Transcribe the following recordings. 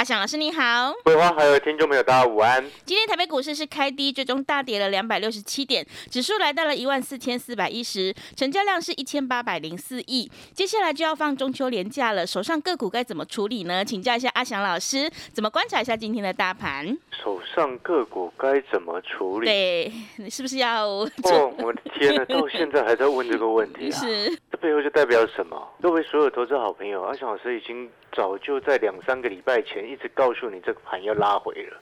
阿翔老师你好，桂花还有听众朋友大家午安。今天台北股市是开低，最终大跌了两百六十七点，指数来到了一万四千四百一十，成交量是一千八百零四亿。接下来就要放中秋连假了，手上个股该怎么处理呢？请教一下阿翔老师，怎么观察一下今天的大盘？手上个股该怎么处理？对，你 是不是要？哦，我的天呐，到现在还在问这个问题啊！是，这背后就代表什么？各位所有投资好朋友，阿翔老师已经早就在两三个礼拜前。一直告诉你这个盘要拉回了，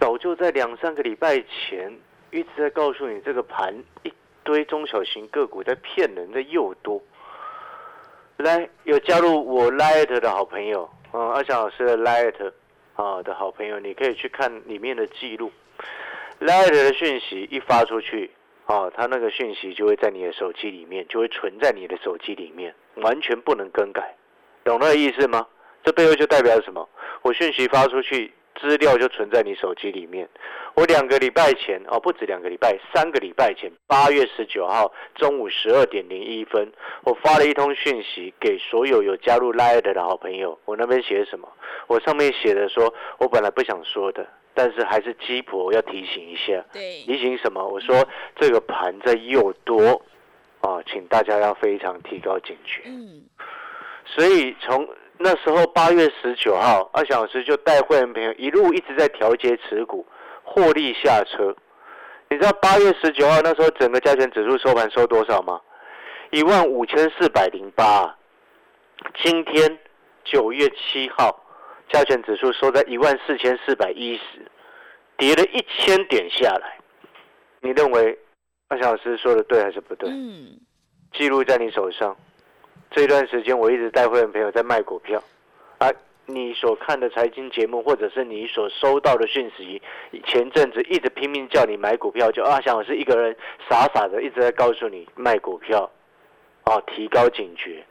早就在两三个礼拜前一直在告诉你这个盘一堆中小型个股在骗人的又多。来，有加入我 Light 的好朋友，嗯，阿翔老师的 Light 啊的好朋友，你可以去看里面的记录。Light 的讯息一发出去，哦，他那个讯息就会在你的手机里面，就会存在你的手机里面，完全不能更改，懂那个意思吗？这背后就代表什么？我讯息发出去，资料就存在你手机里面。我两个礼拜前哦，不止两个礼拜，三个礼拜前，八月十九号中午十二点零一分，我发了一通讯息给所有有加入 l i 的好朋友。我那边写什么？我上面写的说，我本来不想说的，但是还是鸡婆要提醒一下。对，提醒什么？我说这个盘在又多啊，请大家要非常提高警觉。嗯，所以从。那时候八月十九号，阿小时就带会员朋友一路一直在调节持股，获利下车。你知道八月十九号那时候整个加权指数收盘收多少吗？一万五千四百零八。今天九月七号，加权指数收在一万四千四百一十，跌了一千点下来。你认为阿翔老师说的对还是不对？嗯。记录在你手上。这段时间我一直带会员朋友在卖股票，啊，你所看的财经节目或者是你所收到的讯息，前阵子一直拼命叫你买股票，就阿翔我是一个人傻傻的一直在告诉你卖股票，啊，提高警觉，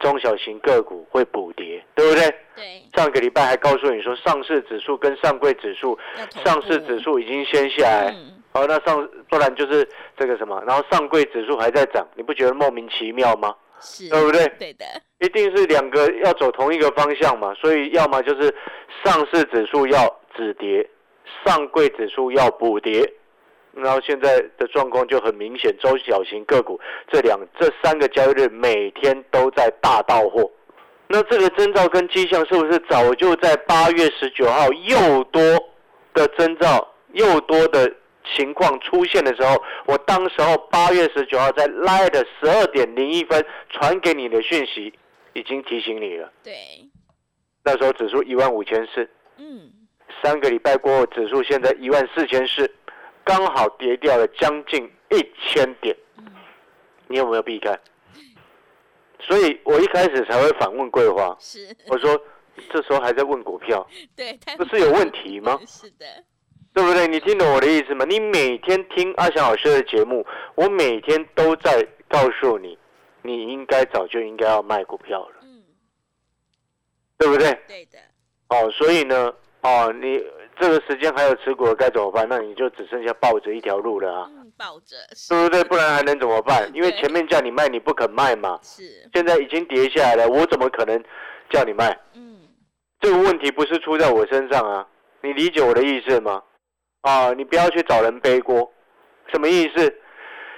中小型个股会补跌，对不对？对。上个礼拜还告诉你说上市指数跟上柜指数，上市指数已经先下来，好，那上不然就是这个什么，然后上柜指数还在涨，你不觉得莫名其妙吗？对不对？对的，一定是两个要走同一个方向嘛，所以要么就是上市指数要止跌，上柜指数要补跌，然后现在的状况就很明显，中小型个股这两这三个交易日每天都在大到货，那这个征兆跟迹象是不是早就在八月十九号又多的征兆又多的？情况出现的时候，我当时候八月十九号在 Line 的十二点零一分传给你的讯息，已经提醒你了。对，那时候指数一万五千四，嗯，三个礼拜过后，指数现在一万四千四，刚好跌掉了将近一千点。你有没有避开？所以我一开始才会反问桂花，是我说这时候还在问股票，对，不是有问题吗？是的。对不对？你听懂我的意思吗？你每天听阿翔老师的节目，我每天都在告诉你，你应该早就应该要卖股票了，嗯，对不对？对的。哦，所以呢，哦，你这个时间还有持股该怎么办？那你就只剩下抱着一条路了啊，抱着，对不对？不然还能怎么办？因为前面叫你卖，你不肯卖嘛，是。现在已经跌下来了，我怎么可能叫你卖？嗯，这个问题不是出在我身上啊，你理解我的意思吗？啊，你不要去找人背锅，什么意思？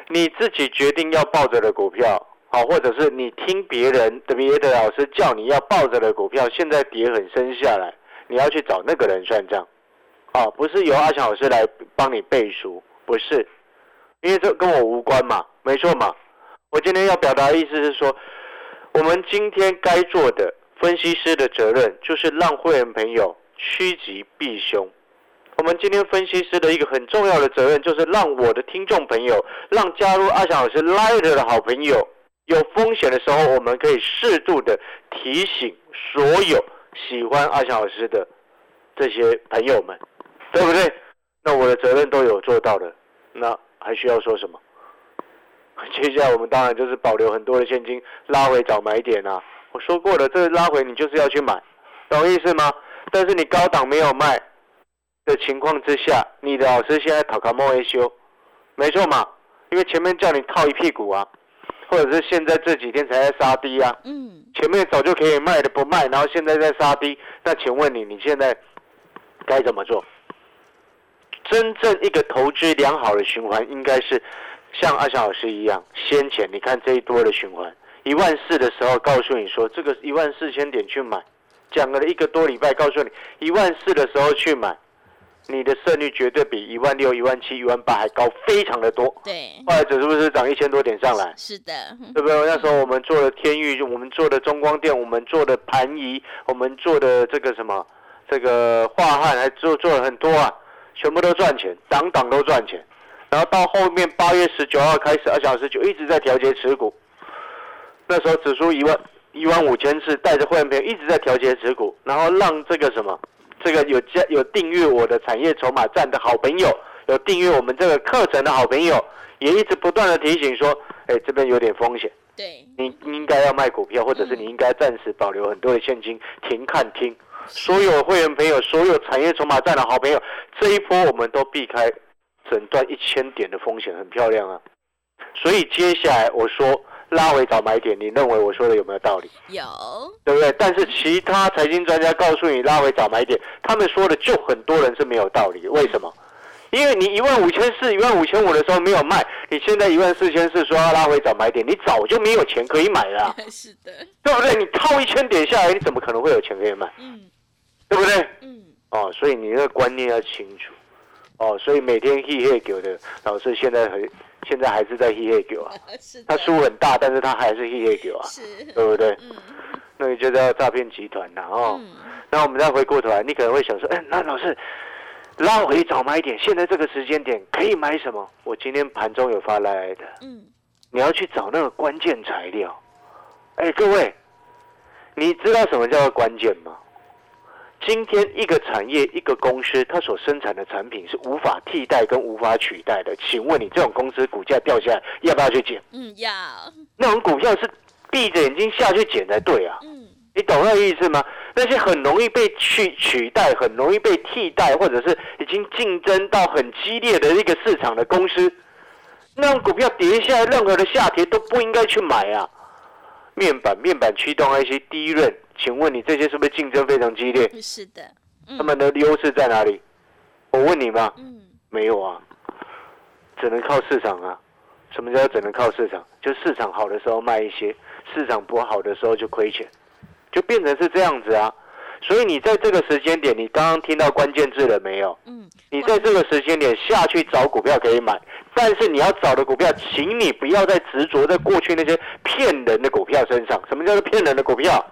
你自己决定要抱着的股票，好，或者是你听别人的别的老师叫你要抱着的股票，现在跌很深下来，你要去找那个人算账，啊，不是由阿强老师来帮你背书，不是，因为这跟我无关嘛，没错嘛。我今天要表达的意思是说，我们今天该做的分析师的责任，就是让会员朋友趋吉避凶。我们今天分析师的一个很重要的责任，就是让我的听众朋友，让加入阿翔老师 Light 的好朋友，有风险的时候，我们可以适度的提醒所有喜欢阿翔老师的这些朋友们，对不对？那我的责任都有做到的，那还需要说什么？接下来我们当然就是保留很多的现金，拉回找买点啊。我说过了，这拉回你就是要去买，懂意思吗？但是你高档没有卖的情况之下，你的老师现在讨卡莫 A 修，没错嘛？因为前面叫你套一屁股啊，或者是现在这几天才在杀低啊。嗯，前面早就可以卖的不卖，然后现在在杀低，那请问你，你现在该怎么做？真正一个投资良好的循环，应该是像阿翔老师一样，先前你看这一波的循环，一万四的时候告诉你说这个一万四千点去买，讲了一个多礼拜，告诉你一万四的时候去买，你的胜率绝对比一万六、一万七、一万八还高，非常的多。对，后来指数不是涨一千多点上来？是的，对不对？那时候我们做的天域，我们做的中光电，我们做的盘仪，我们做的这个什么，这个化汉，还做做了很多啊，全部都赚钱，档档都赚钱。然后到后面八月十九号开始，二小时就一直在调节持股。那时候指数一万一万五千次，带着会员朋友一直在调节持股，然后让这个什么，这个有加有订阅我的产业筹码站的好朋友，有订阅我们这个课程的好朋友，也一直不断的提醒说，哎，这边有点风险。对，你应该要卖股票，或者是你应该暂时保留很多的现金，停看听。所有会员朋友，所有产业筹码站的好朋友，这一波我们都避开整段一千点的风险，很漂亮啊。所以接下来我说拉回找买点，你认为我说的有没有道理？有，对不对？但是其他财经专家告诉你拉回找买点，他们说的就很多人是没有道理。为什么？因为你一万五千四、一万五千五的时候没有卖，你现在一万四千四说要拉回找买点，你早就没有钱可以买了啊、是的，对不对？你套一千点下来，你怎么可能会有钱可以买？嗯对不对？嗯，哦，所以你那个观念要清楚。哦，所以每天 he he 狗的老师现在很现在还是在 he he 狗啊，是，他输很大，但是他还是 he he 狗啊，是，对不对？嗯那你就叫诈骗集团呐、哦。嗯，那我们再回过头来，你可能会想说，哎，那老师拉回早买点，现在这个时间点可以买什么？我今天盘中有发来的，嗯，你要去找那个关键材料。哎，各位，你知道什么叫做关键吗？今天一个产业、一个公司，它所生产的产品是无法替代跟无法取代的。请问你这种公司股价掉下来，要不要去捡？嗯，要，那种股票是闭着眼睛下去捡才对啊！嗯，你懂那个意思吗？那些很容易被去取代、很容易被替代，或者是已经竞争到很激烈的一个市场的公司，那种股票跌下来，任何的下跌都不应该去买啊！面板、面板驱动 IC 低润，请问你这些是不是竞争非常激烈？是的，嗯他们的优势在哪里？我问你嘛，嗯，没有啊，只能靠市场啊。什么叫只能靠市场？就市场好的时候卖一些，市场不好的时候就亏钱，就变成是这样子啊。所以你在这个时间点，你刚刚听到关键字了没有？嗯，你在这个时间点下去找股票可以买，但是你要找的股票，请你不要再执着在过去那些骗人的股票身上。什么叫做骗人的股票？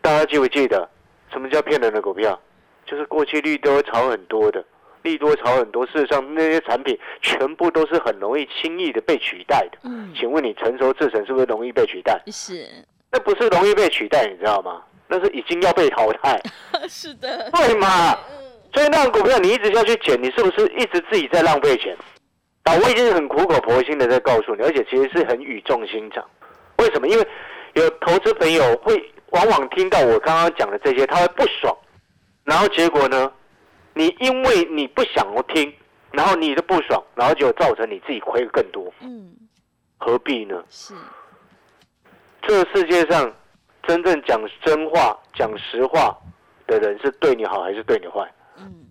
大家记不记得？什么叫骗人的股票？就是过去利多炒很多的，利多炒很多，事实上那些产品全部都是很容易轻易的被取代的。嗯，请问你成熟制成是不是容易被取代？是，那不是容易被取代，你知道吗？那是已经要被淘汰，是的，对嘛？嗯，所以那种股票你一直下去捡，你是不是一直自己在浪费钱？啊，我已经很苦口婆心的在告诉你，而且其实是很语重心长。为什么？因为有投资朋友会往往听到我刚刚讲的这些，他会不爽，然后结果呢，你因为你不想听，然后你的不爽，然后就造成你自己亏更多，嗯，何必呢？是，这个世界上真正讲真话、讲实话的人，是对你好还是对你坏？嗯，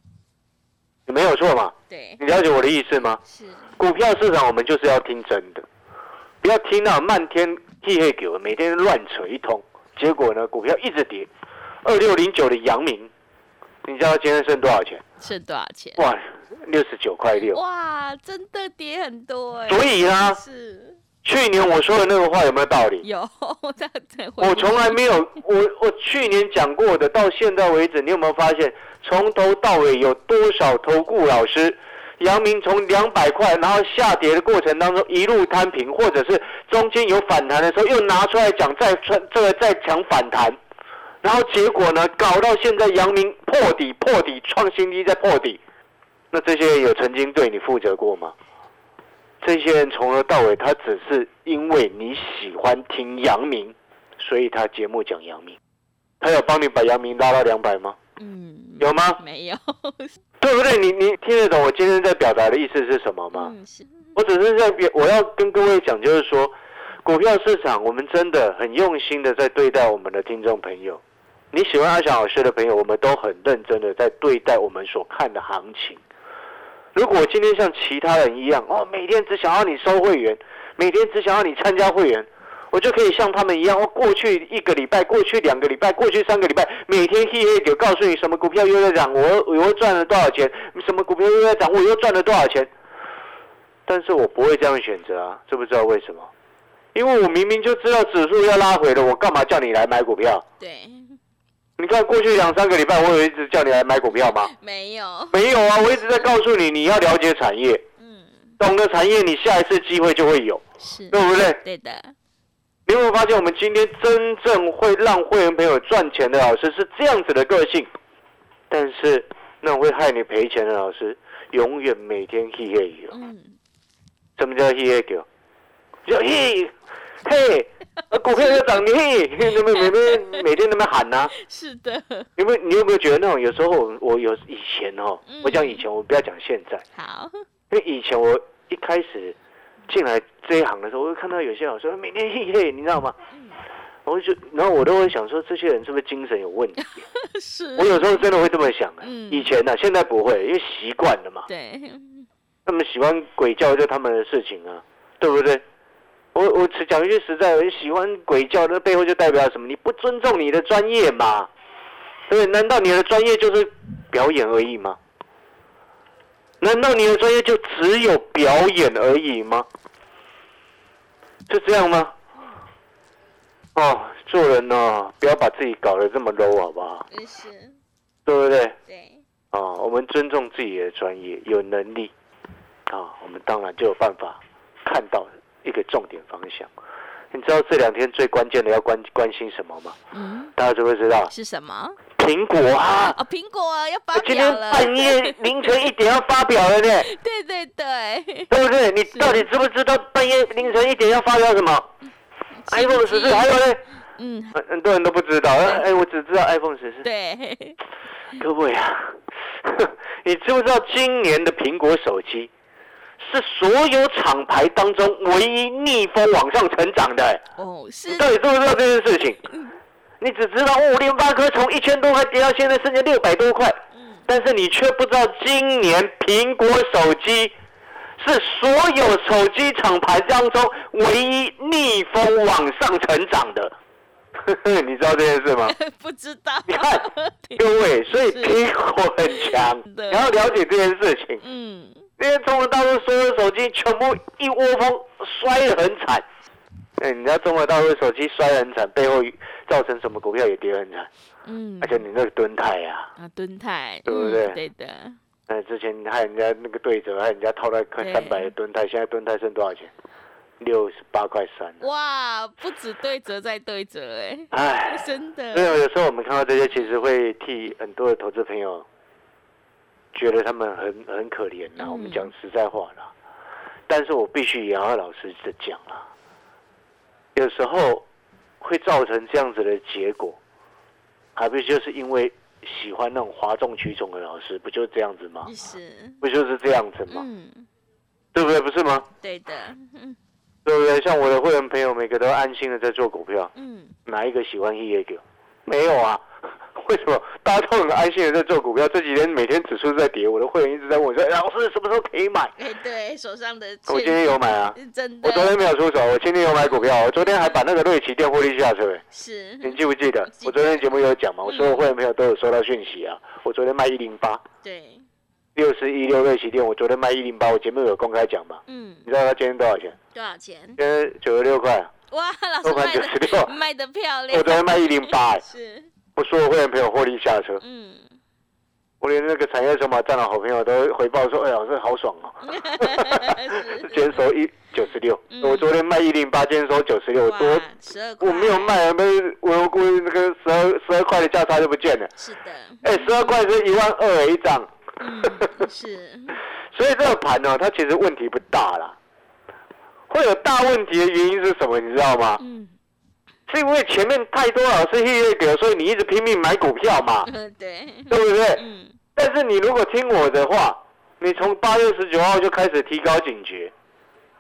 你没有错嘛？对，你了解我的意思吗？是，股票市场我们就是要听真的，不要听那漫天屁黑狗，每天乱扯一通，结果呢，股票一直跌。二六零九的阳明，你知道今天剩多少钱？剩多少钱？哇，六十九块六。哇，真的跌很多哎，所以呢，是去年我说的那个话有没有道理？有，我从来没有，我我去年讲过的，到现在为止，你有没有发现从头到尾有多少投顾老师，阳明从两百块，然后下跌的过程当中一路摊平，或者是中间有反弹的时候又拿出来讲，再穿这个再讲反弹，然后结果呢，搞到现在阳明破底破底创新低再破底，那这些人有曾经对你负责过吗？这些人从头到尾，他只是因为你喜欢听阳明，所以他节目讲阳明，他有帮你把阳明拉到两百吗？嗯，有吗？没有，对不对？你你听得懂我今天在表达的意思是什么吗？嗯，是，我只是在表，我要跟各位讲，就是说，股票市场我们真的很用心的在对待我们的听众朋友。你喜欢阿翔老师的朋友，我们都很认真的在对待我们所看的行情。如果今天像其他人一样，哦，每天只想要你收会员，每天只想要你参加会员，我就可以像他们一样，我，过去一个礼拜，过去两个礼拜，过去三个礼拜，每天嘿嘿就告诉你什么股票又在涨，我我又赚了多少钱，什么股票又在涨，我又赚了多少钱。但是我不会这样选择啊，知不知道为什么？因为我明明就知道指数要拉回了，我干嘛叫你来买股票？对，你看过去两三个礼拜，我有一直叫你来买股票吗？没有，没有啊，我一直在告诉你，你要了解产业，嗯，懂得产业，你下一次机会就会有，是，对不对？对的，你有没有发现，我们今天真正会让会员朋友赚钱的老师是这样子的个性，但是那种会害你赔钱的老师，永远每天嘿嘿有。嗯，什么叫嘿嘿狗？就嘿嘿，呃股票要涨，你嘿，你们每天每天那么喊呐、是的，有没有？你有没有觉得那种有时候我我有以前哦嗯，我讲以前，我不要讲现在，好，因为以前我一开始进来这一行的时候，我会看到有些老师每天嘿嘿，你知道吗？我就然后我都会想说，这些人是不是精神有问题？是，我有时候真的会这么想、啊。嗯以前呢、现在不会，因为习惯了嘛。对，他们喜欢鬼叫就他们的事情啊，对不对？我我只讲一句实在的，喜欢鬼叫，那背后就代表什么？你不尊重你的专业嘛？对？难道你的专业就是表演而已吗？难道你的专业就只有表演而已吗？就这样吗？哦，做人呢、不要把自己搞得这么 low 好不好？是，对不对？对，啊，我们尊重自己的专业，有能力啊，我们当然就有办法看到一个重点方向。你知道这两天最关键的要关关心什么吗？嗯，大家知不知道？是什么？苹果啊，哦，苹果啊要发今天，半夜凌晨一点要发表了呢，对对对，对不对？你到底知不知道半夜凌晨一点要发表什么？iPhone 十四，还有呢？嗯，很很多人都不知道，哎，我只知道 iPhone 十四。对，各位啊，你知不知道今年的苹果手机是所有厂牌当中唯一逆风往上成长的？哦，是你，到底知不知道这件事情？你只知道哦，联发科从一千多块跌到现在剩下六百多块，但是你却不知道今年苹果手机是所有手机厂牌当中唯一逆风往上成长的。你知道这件事吗？不知道，你看各位，所以是苹果很强，的你要了解这件事情。嗯，因为中国大陆所有手机全部一窝蜂摔得很惨。哎，你知道中国大陆手机摔得很惨，背后造成什么股票也跌得很惨？嗯，而且你那个蹲泰呀、啊，敦泰，对不对嗯对？的，哎，之前害人家那个对折，害人家套在快三百的蹲泰，现在蹲泰剩多少钱？六十八块三。哇，不止对折再对折，哎，哎，真的，所以有时候我们看到这些，其实会替很多的投资朋友觉得他们很很可怜呐、嗯。我们讲实在话啦，但是我必须也要老实的讲啦，有时候会造成这样子的结果，还不就是因为喜欢那种哗众取宠的老师，不就是这样子吗？是，不就是这样子吗？嗯，对不对？不是吗？对的，嗯对不对？像我的会员朋友，每个都安心的在做股票，嗯，哪一个喜欢 E A 股？没有啊。为什么大家都很安心的在做股票？这几天每天指数在跌，我的会员一直在问我说：“哎 老师什么时候可以买 哎，对，手上的？”我今天有买啊，真的，我昨天没有出手，我今天有买股票，我昨天还把那个瑞奇电获利下车。是，你记不记得？记得我昨天节目有讲嘛，我所有会员朋友都有收到讯息啊。我昨天卖一零八，对，六十一六瑞奇电，我昨天卖一零八，我节目有公开讲嘛。嗯，你知道它今天多少钱？多少钱？今天九十六块啊，哇，老师卖的96卖的漂亮，我昨天卖一零八，哎是，我所有会员朋友获利下车。嗯，我连那个产业筹码站的好朋友都回报说：“哎，老师好爽哦，今天收一九十六，我昨天卖一零八，今天收九十六，多我没有卖，没我我那个十二十二块的价差就不见了。是的，哎，十二块是一万二一张，嗯，是，所以这个盘呢，它其实问题不大啦。会有大问题的原因是什么？你知道吗？嗯，是因为前面太多老师预给，所以你一直拼命买股票嘛，对，对不对？嗯，但是你如果听我的话，你从八月十九号就开始提高警觉，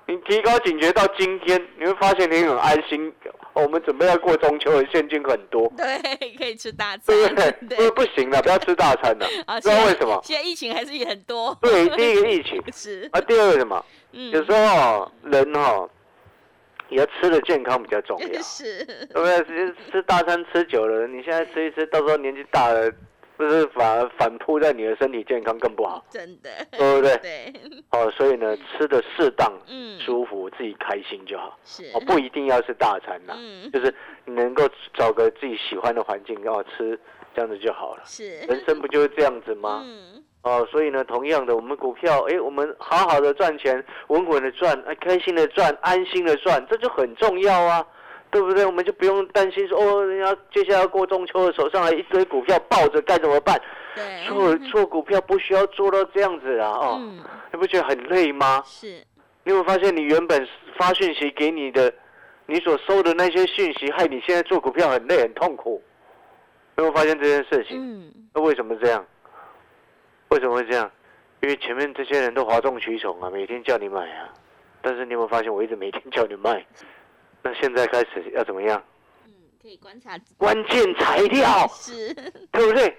你提高警觉到今天，你会发现你很安心。我们准备要过中秋了，现金很多，对，可以吃大餐，对不对？不不行了，不要吃大餐了，啊，知道为什么？现在疫情还是很多。对，第一个疫情是啊，第二个什么？嗯，有时候哦，人哈也要吃的健康比较重要，是，对不对？吃吃大餐吃久了，你现在吃一吃，到时候年纪大了，不是反而反扑在你的身体健康更不好，真的，对不对？对，哦，所以呢，吃的适当、嗯，舒服，自己开心就好。是，哦，不一定要是大餐呐，嗯，就是你能够找个自己喜欢的环境，然后吃，这样子就好了。是，人生不就是这样子吗？嗯，哦，所以呢，同样的，我们股票，哎，我们好好的赚钱，稳稳的赚，哎，开心的赚，安心的赚，这就很重要啊，对不对？我们就不用担心说，哦，人家接下来要过中秋的，手上来一堆股票抱着该怎么办？对，做做股票不需要做到这样子啊，哦，嗯，你不觉得很累吗？是，你有没有发现，你原本发讯息给你的，你所收的那些讯息，害你现在做股票很累很痛苦？有没有发现这件事情？嗯，那为什么这样？为什么会这样？因为前面这些人都哗众取宠啊，每天叫你买啊。但是你有没有发现，我一直每天叫你卖？那现在开始要怎么样？嗯，可以观察关键材料，是，对不对？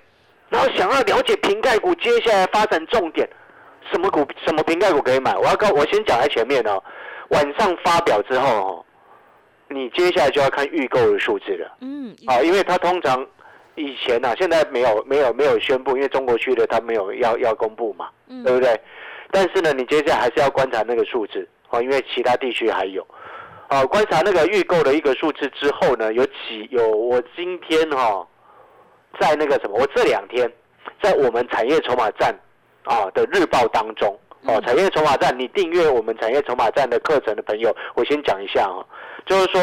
然后想要了解瓶盖股接下来发展重点，什么股什么瓶盖股可以买？我要告我先讲在前面哦。晚上发表之后哦，你接下来就要看预购的数字了。嗯，啊，因为它通常以前呐、现在没有没有没有宣布，因为中国区的它没有要要公布嘛，嗯对不对？但是呢，你接下来还是要观察那个数字哦，因为其他地区还有。啊，观察那个预购的一个数字之后呢，有几有我今天哈、在那个什么，我这两天在我们产业筹码站啊的日报当中哦、嗯产业筹码站，你订阅我们产业筹码站的课程的朋友，我先讲一下哦、就是说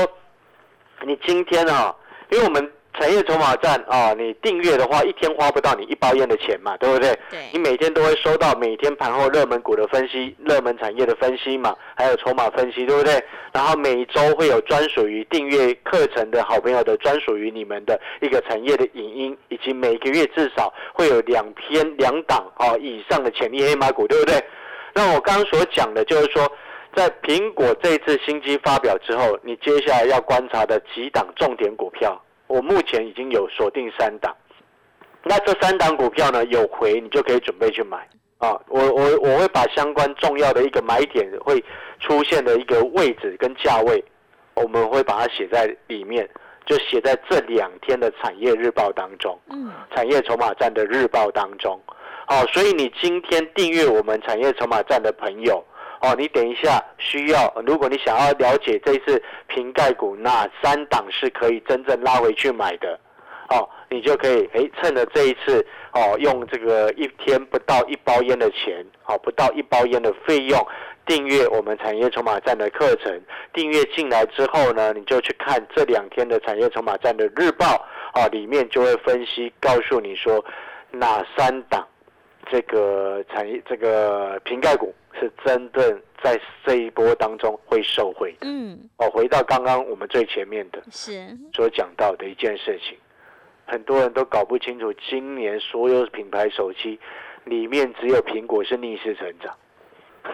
你今天啊，因为我们产业筹码站啊，你订阅的话，一天花不到你一包烟的钱嘛，对不对？对你，每天都会收到每天盘后热门股的分析、热门产业的分析嘛，还有筹码分析，对不对？然后每一周会有专属于订阅课程的好朋友的专属于你们的一个产业的影音，以及每个月至少会有两篇两档啊以上的潜力黑马股，对不对？那我刚刚所讲的就是说。在苹果这次新机发表之后，你接下来要观察的几档重点股票，我目前已经有锁定三档。那这三档股票呢，有回你就可以准备去买啊。我我我会把相关重要的一个买点会出现的一个位置跟价位，我们会把它写在里面，就写在这两天的产业日报当中。嗯，产业筹码站的日报当中。好、所以你今天订阅我们产业筹码站的朋友，哦，你等一下需要，如果你想要了解这一次瓶盖股哪三档是可以真正拉回去买的，哦，你就可以诶趁着这一次哦，用这个一天不到一包烟的钱，哦，不到一包烟的费用。订阅我们产业筹码站的课程，订阅进来之后呢，你就去看这两天的产业筹码站的日报啊，里面就会分析告诉你说哪三档这个产业这个瓶盖股是真正在这一波当中会受惠的。嗯，哦，回到刚刚我们最前面的是，所讲到的一件事情，很多人都搞不清楚，今年所有品牌手机里面只有苹果是逆势成长，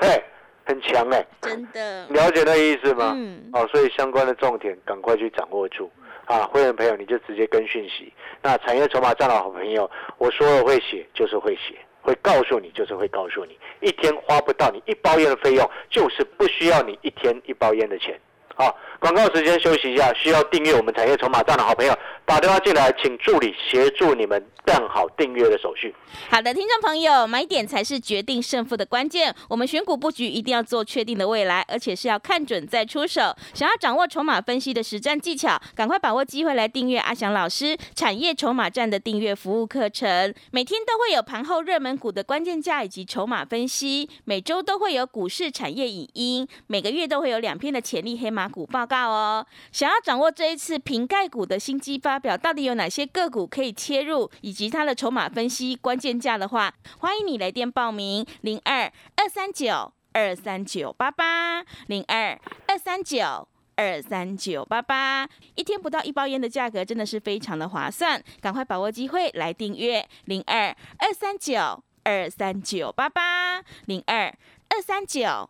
嘿，很强哎、真的，了解那意思吗？嗯，哦，所以相关的重点赶快去掌握住啊！会员朋友你就直接跟讯息。那产业筹码站的好朋友，我说了会写就是会写，会告诉你就是会告诉你，一天花不到你一包烟的费用，就是不需要你一天一包烟的钱。好，广告时间休息一下，需要订阅我们产业筹码站的好朋友打电话进来，请助理协助你们办好订阅的手续。好的，听众朋友，买点才是决定胜负的关键。我们选股布局一定要做确定的未来，而且是要看准再出手。想要掌握筹码分析的实战技巧，赶快把握机会来订阅阿翔老师产业筹码站的订阅服务课程。每天都会有盘后热门股的关键价以及筹码分析，每周都会有股市产业影音，每个月都会有两篇的潜力黑马股报告哦。想要掌握这一次瓶盖股的新机发表，到底有哪些个股可以切入，以及它的筹码分析关键价的话，欢迎你来电报名零二二三九二三九八八零二二三九。二三九八八，一天不到一包烟的价格，真的是非常的划算，赶快把握机会来订阅零二二三九二三九八八零二二三九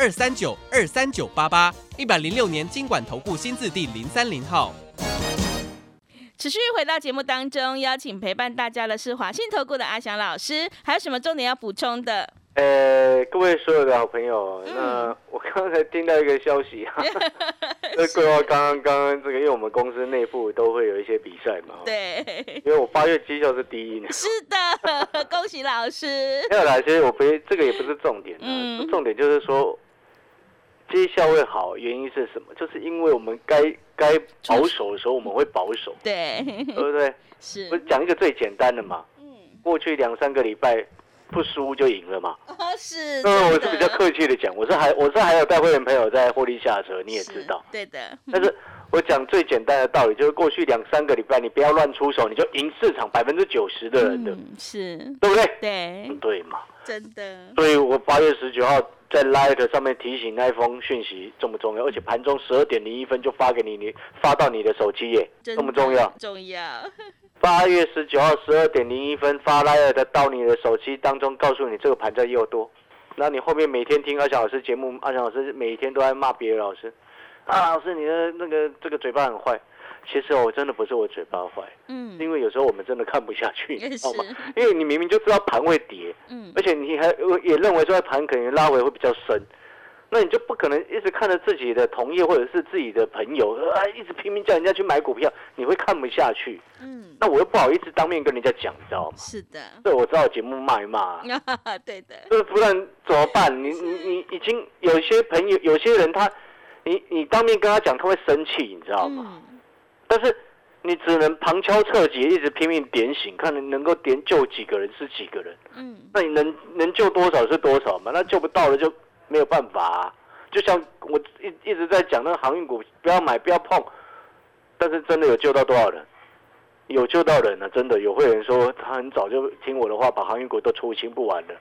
二三九二三九八八，一百零六年经管投顾新字第零三零号。持续回到节目当中，邀请陪伴大家的是华信投顾的阿翔老师，还有什么重点要补充的？呃，各位所有的好朋友，那我刚才听到一个消息啊，这规划刚刚刚刚这个，因为我们公司内部都会有一些比赛嘛，对，因为我八月绩效是第一呢，是的，恭喜老师。没有啦，其实我不这个也不是重点啊，重点就是说绩效会好，原因是什么？就是因为我们该该保守的时候，我们会保守，对，对不对？是。我讲一个最简单的嘛，嗯，过去两三个礼拜。不输就赢了嘛？是。嗯，我是比较客气的讲，我是还我是还有带会员朋友在获利下车，你也知道。对的。但是我讲最简单的道理，就是过去两三个礼拜你不要乱出手，你就赢市场百分之九十的人的，是，对不对？对。对嘛？真的。所以我八月十九号在 Light 上面提醒那封讯息重不重要？而且盘中十二点零一分就发给你，你发到你的手机耶，重不重要？重要。八月十九号十二点零一分发来的到你的手机当中，告诉你这个盘在又多。那你后面每天听阿翔老师节目，阿翔老师每天都在骂别的老师。啊，老师你的那个这个嘴巴很坏。其实我真的不是我嘴巴坏，嗯，因为有时候我们真的看不下去，你知道吗？因为你明明就知道盘会跌，嗯，而且你还也认为说盘可能拉回会比较深。那你就不可能一直看着自己的同业或者是自己的朋友啊，一直拼命叫人家去买股票，你会看不下去。嗯，那我又不好意思当面跟人家讲，你知道吗？是的。对，我知道节目骂一骂。对的。那不然怎么办？你你你已经有些朋友，有些人他，你你当面跟他讲，他会生气，你知道吗？嗯。但是你只能旁敲侧击，一直拼命点醒，看能能够点救几个人是几个人。嗯。那你能能救多少是多少嘛？那救不到了就。没有办法，啊，就像我一一直在讲那个航运股，不要买，不要碰。但是真的有救到多少人？有救到人了，真的有会员说他很早就听我的话，把航运股都出清不完了，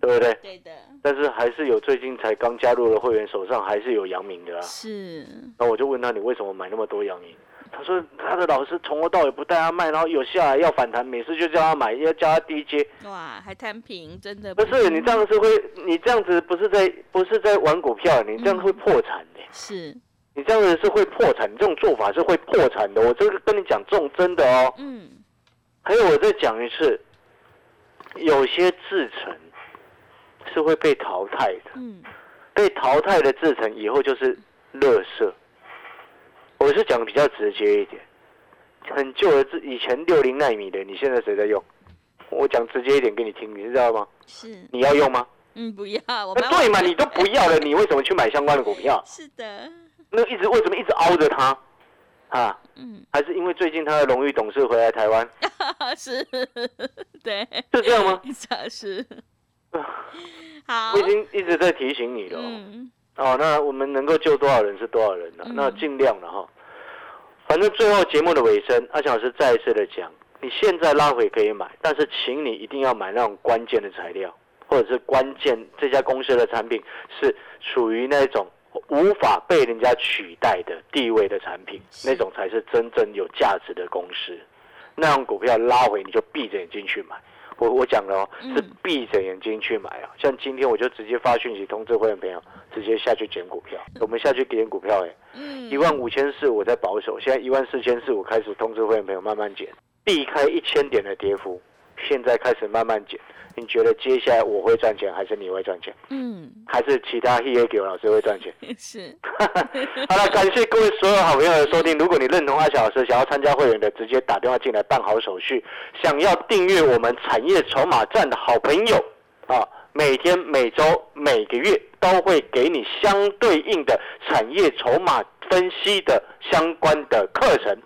对不对？对的。但是还是有最近才刚加入的会员手上还是有阳明的啊。是。那我就问他，你为什么买那么多阳明？他说他的老师从头到尾不带他卖，然后有下来要反弹，每次就叫他买，要叫他低接。哇，还摊平，真的不是你这样是会，你这样子不是在不是在玩股票，你这样会破产的。是，你这样子是会破产，你这种做法是会破产的。我这个跟你讲，这种真的哦。嗯。还有我再讲一次，有些制成是会被淘汰的。嗯。被淘汰的制成以后就是垃圾。我是讲比较直接一点，很旧的，以前六零纳米的，你现在谁在用？我讲直接一点给你听，你知道吗？是。你要用吗？嗯，不要。我对嘛，你都不要了，你为什么去买相关的股票？是的。那一直为什么一直凹着它？啊？嗯。还是因为最近他的荣誉董事回来台湾？是。对。是这样吗？是。好。我已经一直在提醒你了。嗯。哦，那我们能够救多少人是多少人呢？那尽量了哈。反正最后节目的尾声，阿强老师再一次的讲，你现在拉回可以买，但是请你一定要买那种关键的材料，或者是关键这家公司的产品是属于那种无法被人家取代的地位的产品，那种才是真正有价值的公司。那种股票拉回，你就闭着眼睛去买。我我讲了哦，是闭着眼睛去买啊。像今天我就直接发讯息通知会员朋友，直接下去捡股票。我们下去捡股票，哎，一万五千四我在保守，现在一万四千四我开始通知会员朋友慢慢减，避开一千点的跌幅，现在开始慢慢减。你觉得接下来我会赚钱，还是你会赚钱？嗯，还是其他 He A 给老师会赚钱？是。好了，感谢各位所有好朋友的收听。如果你认同阿小老师，想要参加会员的，直接打电话进来办好手续。想要订阅我们产业筹码站的好朋友啊，每天、每周、每个月都会给你相对应的产业筹码分析的相关的课程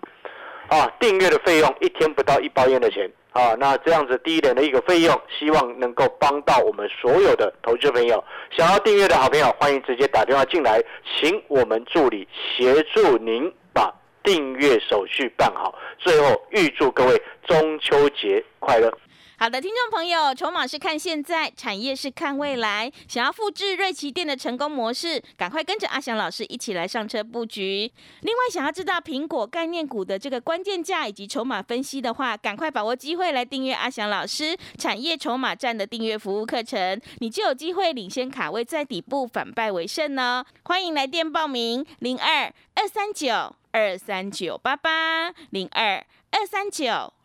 啊。订阅的费用一天不到一包烟的钱。啊，那这样子低廉的一个费用，希望能够帮到我们所有的投资朋友。想要订阅的好朋友，欢迎直接打电话进来，请我们助理协助您把订阅手续办好。最后，预祝各位中秋节快乐。好的，听众朋友，筹码是看现在，产业是看未来。想要复制瑞奇店的成功模式，赶快跟着阿翔老师一起来上车布局。另外，想要知道苹果概念股的这个关键价以及筹码分析的话，赶快把握机会来订阅阿翔老师产业筹码站的订阅服务课程，你就有机会领先卡位在底部，反败为胜呢。欢迎来电报名：零二二三九二三九八八零二二三九。